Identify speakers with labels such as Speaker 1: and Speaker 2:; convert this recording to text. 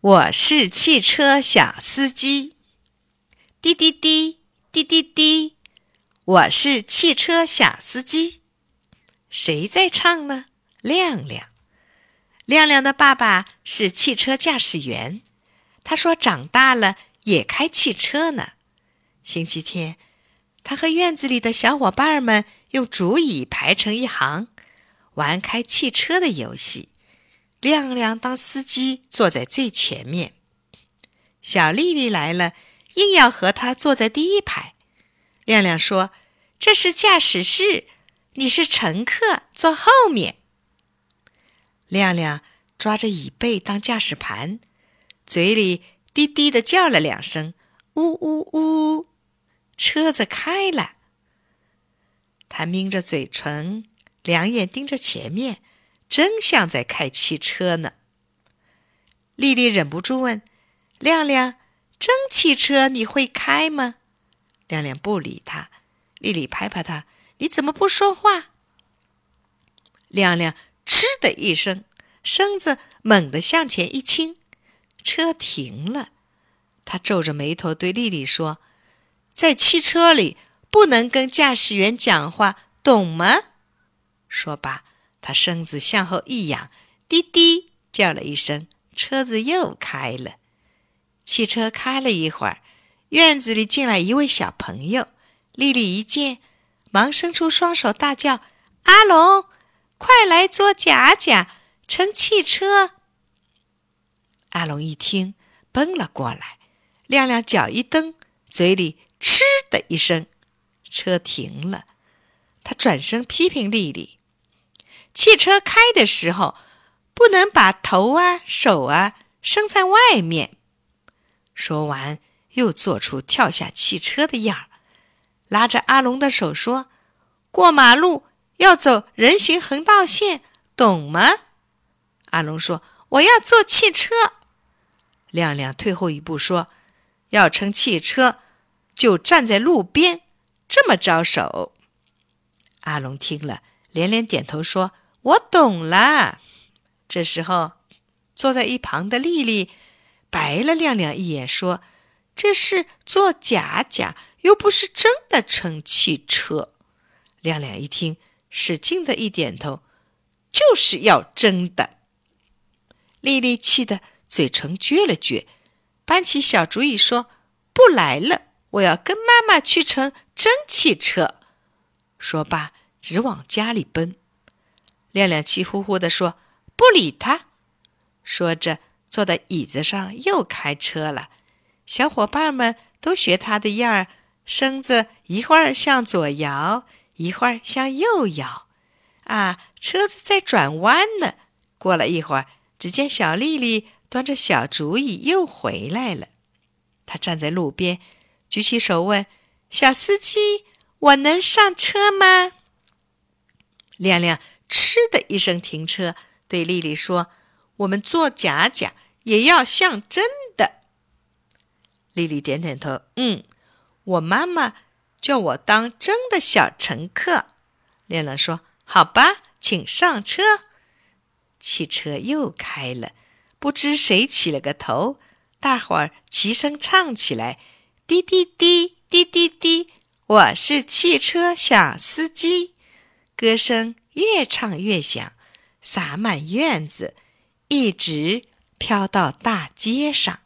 Speaker 1: 我是汽车小司机，滴滴滴，滴滴滴。我是汽车小司机，谁在唱呢？亮亮。亮亮的爸爸是汽车驾驶员，他说长大了也开汽车呢。星期天，他和院子里的小伙伴们用竹椅排成一行，玩开汽车的游戏。亮亮当司机，坐在最前面。小丽丽来了，硬要和他坐在第一排。亮亮说：“这是驾驶室，你是乘客，坐后面。”亮亮抓着椅背当驾驶盘，嘴里低低的叫了两声：“呜呜呜！”车子开了。他抿着嘴唇，两眼盯着前面，真像在开汽车呢。丽丽忍不住问：“亮亮，真汽车你会开吗？”亮亮不理他，丽丽拍拍他：“你怎么不说话？”亮亮嗤的一声，身子猛地向前一倾，车停了。他皱着眉头对丽丽说：“在汽车里不能跟驾驶员讲话，懂吗？”说罢，他身子向后一仰，滴滴叫了一声，车子又开了。汽车开了一会儿。院子里进来一位小朋友，丽丽一见，忙伸出双手大叫：“阿龙，快来做甲甲，乘汽车！”阿龙一听，奔了过来。亮亮脚一蹬，嘴里“嗤”的一声，车停了。他转身批评丽丽：“汽车开的时候，不能把头啊、手啊伸在外面。”说完。又做出跳下汽车的样儿，拉着阿龙的手说：“过马路要走人行横道线，懂吗？”阿龙说：“我要坐汽车。”亮亮退后一步说：“要乘汽车，就站在路边，这么招手。”阿龙听了，连连点头说：“我懂了。”这时候，坐在一旁的丽丽白了亮亮一眼，说。这是做假假，又不是真的乘汽车。亮亮一听，使劲的一点头，就是要真的。丽丽气得嘴唇撅了撅，搬起小主意说：“不来了，我要跟妈妈去乘真汽车。”说罢，直往家里奔。亮亮气呼呼地说：“不理他。”说着，坐在椅子上又开车了。小伙伴们都学他的样儿，身子一会儿向左摇，一会儿向右摇。啊，车子在转弯呢。过了一会儿，只见小丽丽端着小竹椅又回来了。她站在路边，举起手问：“小司机，我能上车吗？”亮亮嗤的一声停车，对丽丽说：“我们做假假也要像真的。”丽丽点点头，嗯，我妈妈叫我当真的小乘客。亮亮说：“好吧，请上车。”汽车又开了，不知谁起了个头，大伙儿齐声唱起来：“滴滴滴，滴滴滴，我是汽车小司机。”歌声越唱越响，洒满院子，一直飘到大街上。